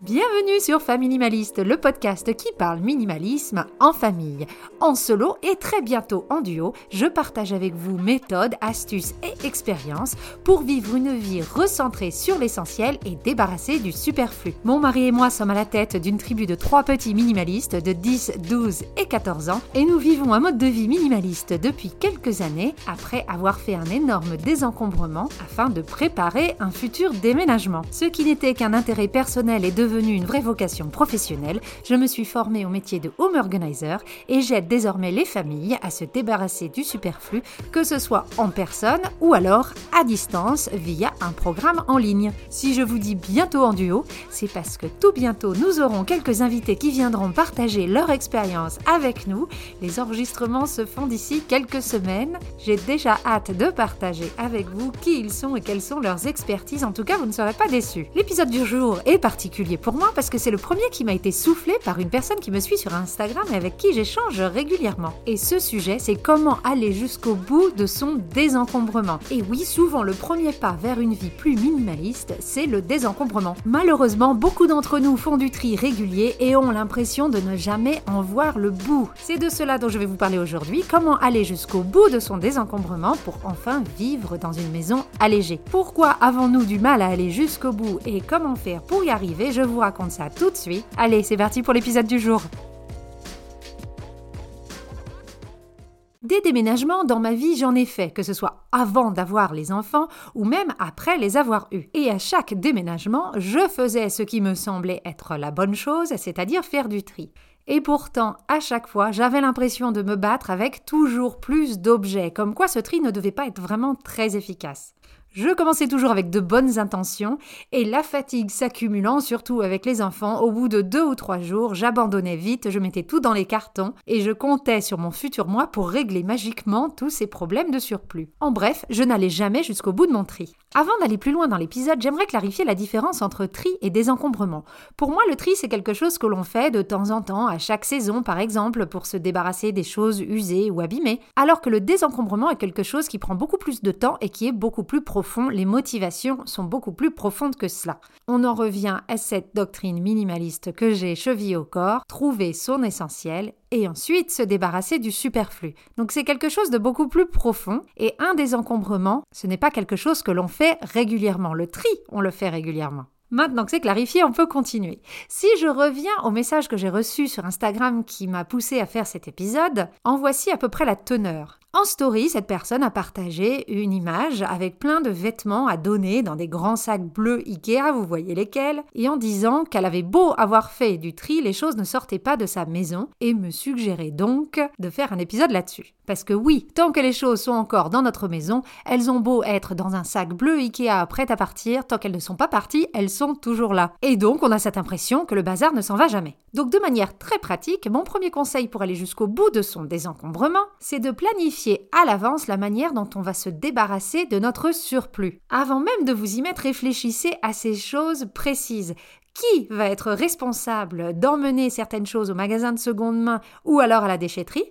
Bienvenue sur Familimaliste, le podcast qui parle minimalisme en famille. En solo et très bientôt en duo, je partage avec vous méthodes, astuces et expériences pour vivre une vie recentrée sur l'essentiel et débarrassée du superflu. Mon mari et moi sommes à la tête d'une tribu de trois petits minimalistes de 10, 12 et 14 ans et nous vivons un mode de vie minimaliste depuis quelques années après avoir fait un énorme désencombrement afin de préparer un futur déménagement. Ce qui n'était qu'un intérêt personnel et de devenue une vraie vocation professionnelle, je me suis formée au métier de home organizer et j'aide désormais les familles à se débarrasser du superflu, que ce soit en personne ou alors à distance via un programme en ligne. Si je vous dis bientôt en duo, c'est parce que tout bientôt nous aurons quelques invités qui viendront partager leur expérience avec nous. Les enregistrements se font d'ici quelques semaines. J'ai déjà hâte de partager avec vous qui ils sont et quelles sont leurs expertises. En tout cas, vous ne serez pas déçus. L'épisode du jour est particulier pour moi parce que c'est le premier qui m'a été soufflé par une personne qui me suit sur Instagram et avec qui j'échange régulièrement. Et ce sujet, c'est comment aller jusqu'au bout de son désencombrement. Et oui, souvent le premier pas vers une vie plus minimaliste, c'est le désencombrement. Malheureusement, beaucoup d'entre nous font du tri régulier et ont l'impression de ne jamais en voir le bout. C'est de cela dont je vais vous parler aujourd'hui, comment aller jusqu'au bout de son désencombrement pour enfin vivre dans une maison allégée. Pourquoi avons-nous du mal à aller jusqu'au bout et comment faire pour y arriver? Vous raconte ça tout de suite. Allez, c'est parti pour l'épisode du jour. Des déménagements dans ma vie, j'en ai fait, que ce soit avant d'avoir les enfants ou même après les avoir eus. Et à chaque déménagement, je faisais ce qui me semblait être la bonne chose, c'est-à-dire faire du tri. Et pourtant, à chaque fois, j'avais l'impression de me battre avec toujours plus d'objets, comme quoi ce tri ne devait pas être vraiment très efficace. Je commençais toujours avec de bonnes intentions et la fatigue s'accumulant, surtout avec les enfants, au bout de deux ou trois jours, j'abandonnais vite, je mettais tout dans les cartons et je comptais sur mon futur moi pour régler magiquement tous ces problèmes de surplus. En bref, je n'allais jamais jusqu'au bout de mon tri. Avant d'aller plus loin dans l'épisode, j'aimerais clarifier la différence entre tri et désencombrement. Pour moi, le tri, c'est quelque chose que l'on fait de temps en temps, à chaque saison par exemple, pour se débarrasser des choses usées ou abîmées, alors que le désencombrement est quelque chose qui prend beaucoup plus de temps et qui est beaucoup plus profond les motivations sont beaucoup plus profondes que cela. On en revient à cette doctrine minimaliste que j'ai chevillée au corps, trouver son essentiel et ensuite se débarrasser du superflu. Donc c'est quelque chose de beaucoup plus profond et un des encombrements, ce n'est pas quelque chose que l'on fait régulièrement. Le tri, on le fait régulièrement. Maintenant que c'est clarifié, on peut continuer. Si je reviens au message que j'ai reçu sur Instagram qui m'a poussé à faire cet épisode, en voici à peu près la teneur. En story, cette personne a partagé une image avec plein de vêtements à donner dans des grands sacs bleus Ikea, vous voyez lesquels, et en disant qu'elle avait beau avoir fait du tri, les choses ne sortaient pas de sa maison, et me suggérait donc de faire un épisode là-dessus. Parce que oui, tant que les choses sont encore dans notre maison, elles ont beau être dans un sac bleu Ikea prêt à partir, tant qu'elles ne sont pas parties, elles sont toujours là. Et donc on a cette impression que le bazar ne s'en va jamais. Donc de manière très pratique, mon premier conseil pour aller jusqu'au bout de son désencombrement, c'est de planifier à l'avance la manière dont on va se débarrasser de notre surplus. Avant même de vous y mettre, réfléchissez à ces choses précises. Qui va être responsable d'emmener certaines choses au magasin de seconde main ou alors à la déchetterie?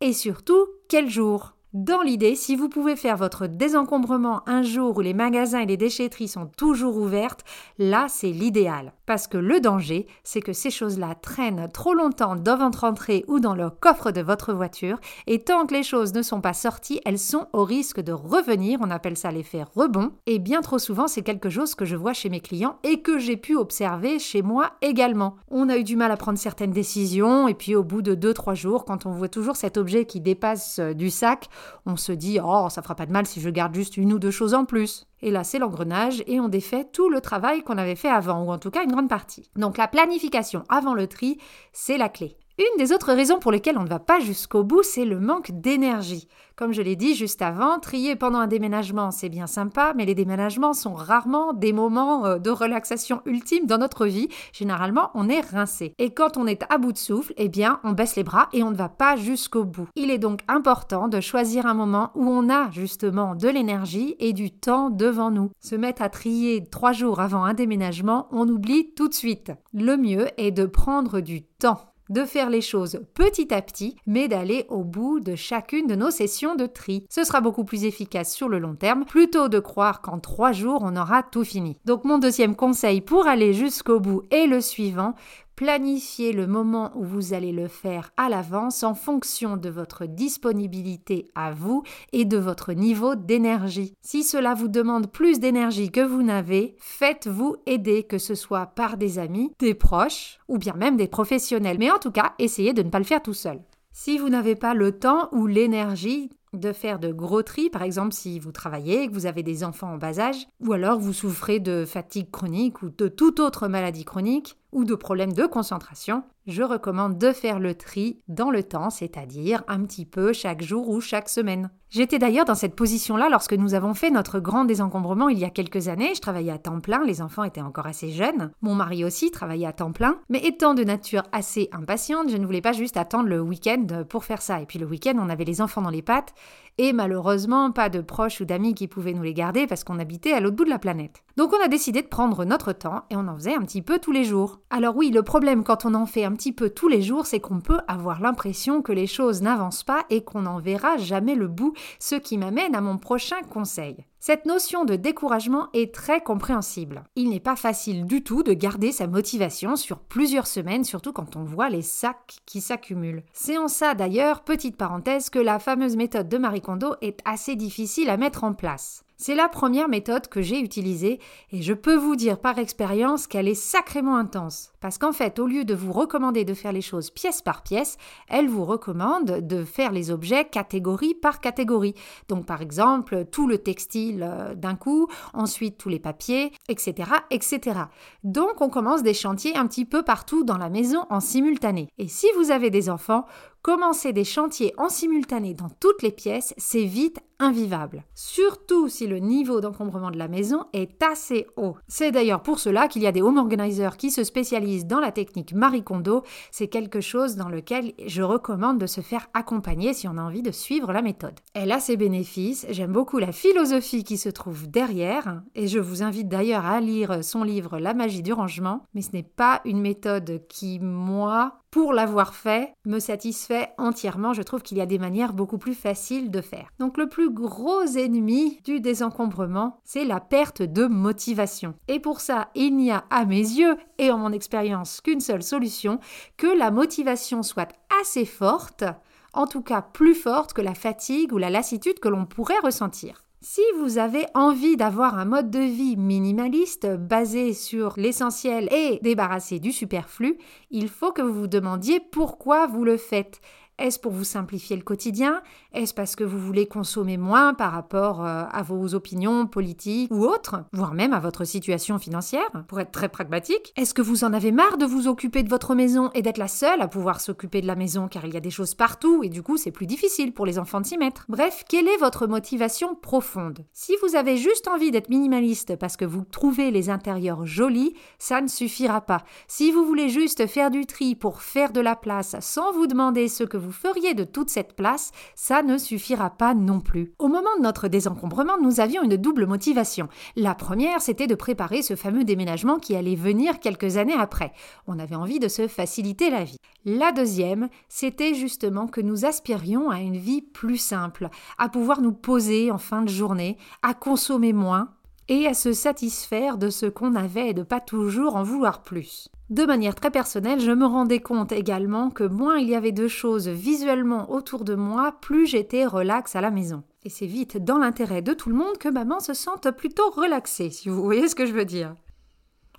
Et surtout, quel jour? Dans l'idée, si vous pouvez faire votre désencombrement un jour où les magasins et les déchetteries sont toujours ouvertes, là c'est l'idéal. Parce que le danger, c'est que ces choses-là traînent trop longtemps dans votre entrée ou dans le coffre de votre voiture, et tant que les choses ne sont pas sorties, elles sont au risque de revenir, on appelle ça l'effet rebond, et bien trop souvent c'est quelque chose que je vois chez mes clients et que j'ai pu observer chez moi également. On a eu du mal à prendre certaines décisions, et puis au bout de 2-3 jours, quand on voit toujours cet objet qui dépasse euh, du sac, on se dit Oh, ça fera pas de mal si je garde juste une ou deux choses en plus. Et là, c'est l'engrenage et on défait tout le travail qu'on avait fait avant, ou en tout cas une grande partie. Donc la planification avant le tri, c'est la clé. Une des autres raisons pour lesquelles on ne va pas jusqu'au bout, c'est le manque d'énergie. Comme je l'ai dit juste avant, trier pendant un déménagement, c'est bien sympa, mais les déménagements sont rarement des moments euh, de relaxation ultime dans notre vie. Généralement, on est rincé. Et quand on est à bout de souffle, eh bien, on baisse les bras et on ne va pas jusqu'au bout. Il est donc important de choisir un moment où on a justement de l'énergie et du temps devant nous. Se mettre à trier trois jours avant un déménagement, on oublie tout de suite. Le mieux est de prendre du temps. De faire les choses petit à petit, mais d'aller au bout de chacune de nos sessions de tri. Ce sera beaucoup plus efficace sur le long terme, plutôt de croire qu'en trois jours on aura tout fini. Donc mon deuxième conseil pour aller jusqu'au bout est le suivant, Planifiez le moment où vous allez le faire à l'avance en fonction de votre disponibilité à vous et de votre niveau d'énergie. Si cela vous demande plus d'énergie que vous n'avez, faites-vous aider, que ce soit par des amis, des proches ou bien même des professionnels. Mais en tout cas, essayez de ne pas le faire tout seul. Si vous n'avez pas le temps ou l'énergie de faire de gros tri, par exemple si vous travaillez, que vous avez des enfants en bas âge, ou alors vous souffrez de fatigue chronique ou de toute autre maladie chronique, ou de problèmes de concentration, je recommande de faire le tri dans le temps, c'est-à-dire un petit peu chaque jour ou chaque semaine. J'étais d'ailleurs dans cette position-là lorsque nous avons fait notre grand désencombrement il y a quelques années. Je travaillais à temps plein, les enfants étaient encore assez jeunes. Mon mari aussi travaillait à temps plein. Mais étant de nature assez impatiente, je ne voulais pas juste attendre le week-end pour faire ça. Et puis le week-end, on avait les enfants dans les pattes et malheureusement pas de proches ou d'amis qui pouvaient nous les garder parce qu'on habitait à l'autre bout de la planète. Donc on a décidé de prendre notre temps et on en faisait un petit peu tous les jours. Alors oui, le problème quand on en fait un petit peu tous les jours, c'est qu'on peut avoir l'impression que les choses n'avancent pas et qu'on n'en verra jamais le bout, ce qui m'amène à mon prochain conseil. Cette notion de découragement est très compréhensible. Il n'est pas facile du tout de garder sa motivation sur plusieurs semaines, surtout quand on voit les sacs qui s'accumulent. C'est en ça d'ailleurs, petite parenthèse, que la fameuse méthode de Marie Kondo est assez difficile à mettre en place. C'est la première méthode que j'ai utilisée et je peux vous dire par expérience qu'elle est sacrément intense. Parce qu'en fait, au lieu de vous recommander de faire les choses pièce par pièce, elle vous recommande de faire les objets catégorie par catégorie. Donc par exemple, tout le textile euh, d'un coup, ensuite tous les papiers, etc., etc. Donc on commence des chantiers un petit peu partout dans la maison en simultané. Et si vous avez des enfants, Commencer des chantiers en simultané dans toutes les pièces, c'est vite invivable. Surtout si le niveau d'encombrement de la maison est assez haut. C'est d'ailleurs pour cela qu'il y a des home organizers qui se spécialisent dans la technique Marie Kondo. C'est quelque chose dans lequel je recommande de se faire accompagner si on a envie de suivre la méthode. Elle a ses bénéfices. J'aime beaucoup la philosophie qui se trouve derrière et je vous invite d'ailleurs à lire son livre La magie du rangement. Mais ce n'est pas une méthode qui, moi, pour l'avoir fait, me satisfait entièrement. Je trouve qu'il y a des manières beaucoup plus faciles de faire. Donc le plus gros ennemi du désencombrement, c'est la perte de motivation. Et pour ça, il n'y a à mes yeux et en mon expérience qu'une seule solution, que la motivation soit assez forte, en tout cas plus forte que la fatigue ou la lassitude que l'on pourrait ressentir. Si vous avez envie d'avoir un mode de vie minimaliste basé sur l'essentiel et débarrassé du superflu, il faut que vous vous demandiez pourquoi vous le faites. Est-ce pour vous simplifier le quotidien? Est-ce parce que vous voulez consommer moins par rapport euh, à vos opinions politiques ou autres, voire même à votre situation financière, pour être très pragmatique Est-ce que vous en avez marre de vous occuper de votre maison et d'être la seule à pouvoir s'occuper de la maison car il y a des choses partout et du coup c'est plus difficile pour les enfants de s'y mettre? Bref, quelle est votre motivation profonde? Si vous avez juste envie d'être minimaliste parce que vous trouvez les intérieurs jolis, ça ne suffira pas. Si vous voulez juste faire du tri pour faire de la place sans vous demander ce que feriez de toute cette place, ça ne suffira pas non plus. Au moment de notre désencombrement, nous avions une double motivation. La première, c'était de préparer ce fameux déménagement qui allait venir quelques années après. On avait envie de se faciliter la vie. La deuxième, c'était justement que nous aspirions à une vie plus simple, à pouvoir nous poser en fin de journée, à consommer moins et à se satisfaire de ce qu'on avait et de pas toujours en vouloir plus. De manière très personnelle, je me rendais compte également que moins il y avait de choses visuellement autour de moi, plus j'étais relax à la maison. Et c'est vite dans l'intérêt de tout le monde que maman se sente plutôt relaxée, si vous voyez ce que je veux dire.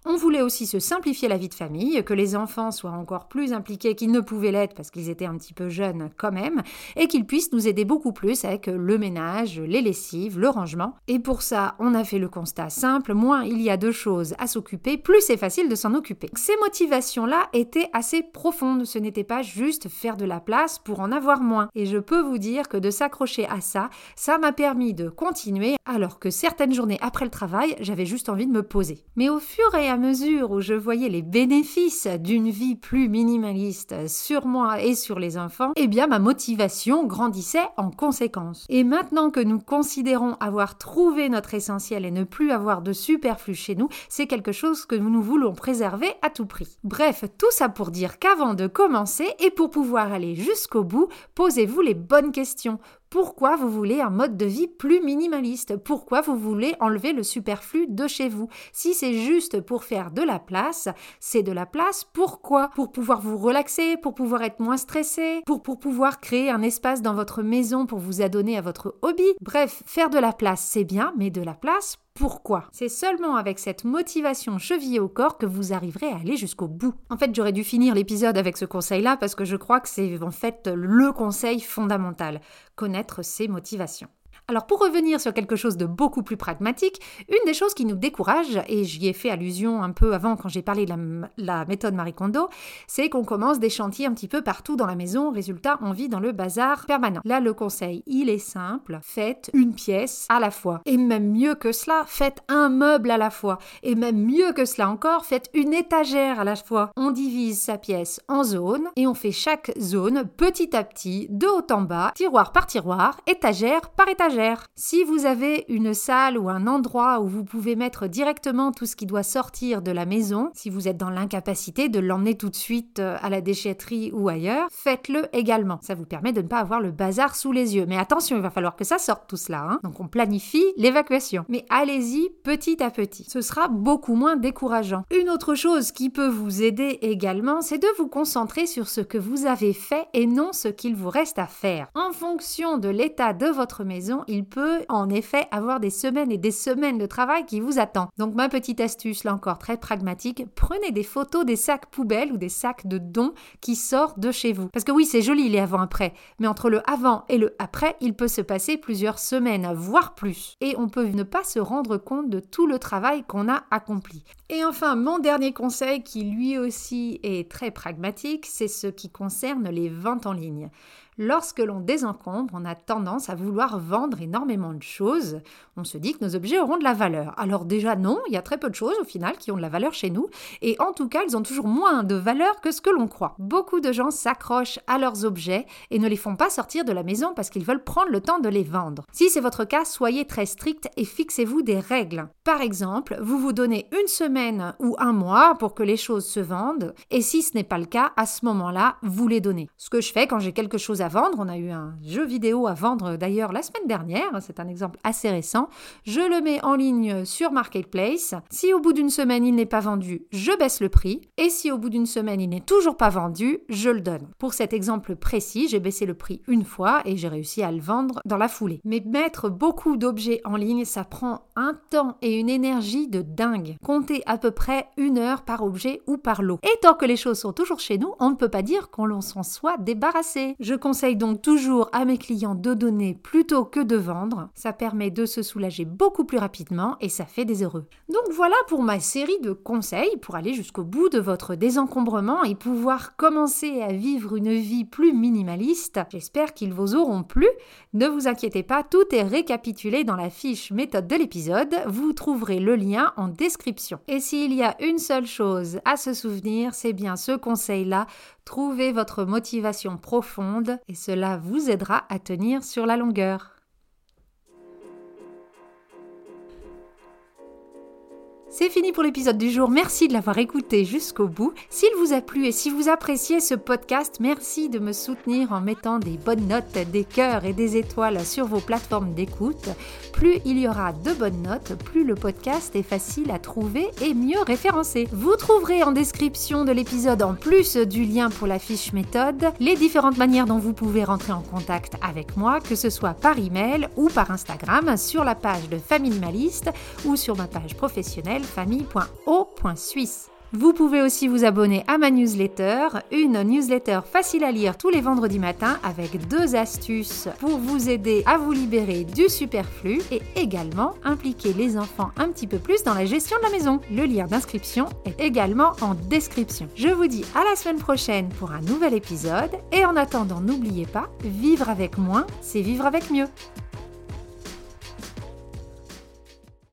On voulait aussi se simplifier la vie de famille, que les enfants soient encore plus impliqués qu'ils ne pouvaient l'être parce qu'ils étaient un petit peu jeunes quand même, et qu'ils puissent nous aider beaucoup plus avec le ménage, les lessives, le rangement. Et pour ça, on a fait le constat simple, moins il y a de choses à s'occuper, plus c'est facile de s'en occuper. Ces motivations-là étaient assez profondes, ce n'était pas juste faire de la place pour en avoir moins. Et je peux vous dire que de s'accrocher à ça, ça m'a permis de continuer alors que certaines journées après le travail, j'avais juste envie de me poser. Mais au fur et à à mesure où je voyais les bénéfices d'une vie plus minimaliste sur moi et sur les enfants, eh bien ma motivation grandissait en conséquence. Et maintenant que nous considérons avoir trouvé notre essentiel et ne plus avoir de superflu chez nous, c'est quelque chose que nous voulons préserver à tout prix. Bref, tout ça pour dire qu'avant de commencer et pour pouvoir aller jusqu'au bout, posez-vous les bonnes questions. Pourquoi vous voulez un mode de vie plus minimaliste? Pourquoi vous voulez enlever le superflu de chez vous? Si c'est juste pour faire de la place, c'est de la place pourquoi Pour pouvoir vous relaxer, pour pouvoir être moins stressé, pour, pouvoir créer un espace dans votre maison pour vous adonner à votre hobby? Bref, faire de la place, c'est bien, mais de la place pourquoi. C'est seulement avec cette motivation chevillée au corps que vous arriverez à aller jusqu'au bout. En fait, j'aurais dû finir l'épisode avec ce conseil-là parce que je crois que c'est en fait le conseil fondamental, connaître ses motivations. Alors pour revenir sur quelque chose de beaucoup plus pragmatique, une des choses qui nous décourage, et j'y ai fait allusion un peu avant quand j'ai parlé de la, méthode Marie Kondo, c'est qu'on commence des chantiers un petit peu partout dans la maison, résultat on vit dans le bazar permanent. Là le conseil, il est simple, faites une pièce à la fois. Et même mieux que cela, faites un meuble à la fois. Et même mieux que cela encore, faites une étagère à la fois. On divise sa pièce en zones et on fait chaque zone petit à petit, de haut en bas, tiroir par tiroir, étagère par étagère. Si vous avez une salle ou un endroit où vous pouvez mettre directement tout ce qui doit sortir de la maison, si vous êtes dans l'incapacité de l'emmener tout de suite euh, à la déchetterie ou ailleurs, faites-le également. Ça vous permet de ne pas avoir le bazar sous les yeux. Mais attention, il va falloir que ça sorte tout cela. Hein. Donc on planifie l'évacuation. Mais allez-y petit à petit. Ce sera beaucoup moins décourageant. Une autre chose qui peut vous aider également, c'est de vous concentrer sur ce que vous avez fait et non ce qu'il vous reste à faire. En fonction de l'état de votre maison, il peut en effet avoir des semaines et des semaines de travail qui vous attendent. Donc ma petite astuce, là encore très pragmatique, prenez des photos des sacs poubelles ou des sacs de dons qui sortent de chez vous. Parce que oui, c'est joli les avant-après, mais entre le avant et le après, il peut se passer plusieurs semaines, voire plus. Et on peut ne pas se rendre compte de tout le travail qu'on a accompli. Et enfin, mon dernier conseil qui lui aussi est très pragmatique, c'est ce qui concerne les ventes en ligne. Lorsque l'on désencombre, on a tendance à vouloir vendre énormément de choses. On se dit que nos objets auront de la valeur. Alors déjà non, il y a très peu de choses au final qui ont de la valeur chez nous, et en tout cas, ils ont toujours moins de valeur que ce que l'on croit. Beaucoup de gens s'accrochent à leurs objets et ne les font pas sortir de la maison parce qu'ils veulent prendre le temps de les vendre. Si c'est votre cas, soyez très strict et fixez-vous des règles. Par exemple, vous vous donnez une semaine ou un mois pour que les choses se vendent, et si ce n'est pas le cas, à ce moment-là, vous les donnez. Ce que je fais quand j'ai quelque chose à vendre. On a eu un jeu vidéo à vendre d'ailleurs la semaine dernière. C'est un exemple assez récent. Je le mets en ligne sur Marketplace. Si au bout d'une semaine il n'est pas vendu, je baisse le prix. Et si au bout d'une semaine il n'est toujours pas vendu, je le donne. Pour cet exemple précis, j'ai baissé le prix une fois et j'ai réussi à le vendre dans la foulée. Mais mettre beaucoup d'objets en ligne, ça prend un temps et une énergie de dingue. Comptez à peu près une heure par objet ou par lot. Et tant que les choses sont toujours chez nous, on ne peut pas dire qu'on s'en soit débarrassé. Je conseille donc toujours à mes clients de donner plutôt que de vendre. Ça permet de se soulager beaucoup plus rapidement et ça fait des heureux. Donc voilà pour ma série de conseils pour aller jusqu'au bout de votre désencombrement et pouvoir commencer à vivre une vie plus minimaliste. J'espère qu'ils vous auront plu. Ne vous inquiétez pas, tout est récapitulé dans la fiche méthode de l'épisode. Vous trouverez le lien en description. Et s'il y a une seule chose à se souvenir, c'est bien ce conseil-là Trouvez votre motivation profonde et cela vous aidera à tenir sur la longueur. C'est fini pour l'épisode du jour. Merci de l'avoir écouté jusqu'au bout. S'il vous a plu et si vous appréciez ce podcast, merci de me soutenir en mettant des bonnes notes, des cœurs et des étoiles sur vos plateformes d'écoute. Plus il y aura de bonnes notes, plus le podcast est facile à trouver et mieux référencé. Vous trouverez en description de l'épisode, en plus du lien pour la fiche méthode, les différentes manières dont vous pouvez rentrer en contact avec moi, que ce soit par email ou par Instagram, sur la page de Famille Maliste ou sur ma page professionnelle famille.o.suisse. Vous pouvez aussi vous abonner à ma newsletter, une newsletter facile à lire tous les vendredis matins avec deux astuces pour vous aider à vous libérer du superflu et également impliquer les enfants un petit peu plus dans la gestion de la maison. Le lien d'inscription est également en description. Je vous dis à la semaine prochaine pour un nouvel épisode et en attendant n'oubliez pas, vivre avec moins, c'est vivre avec mieux.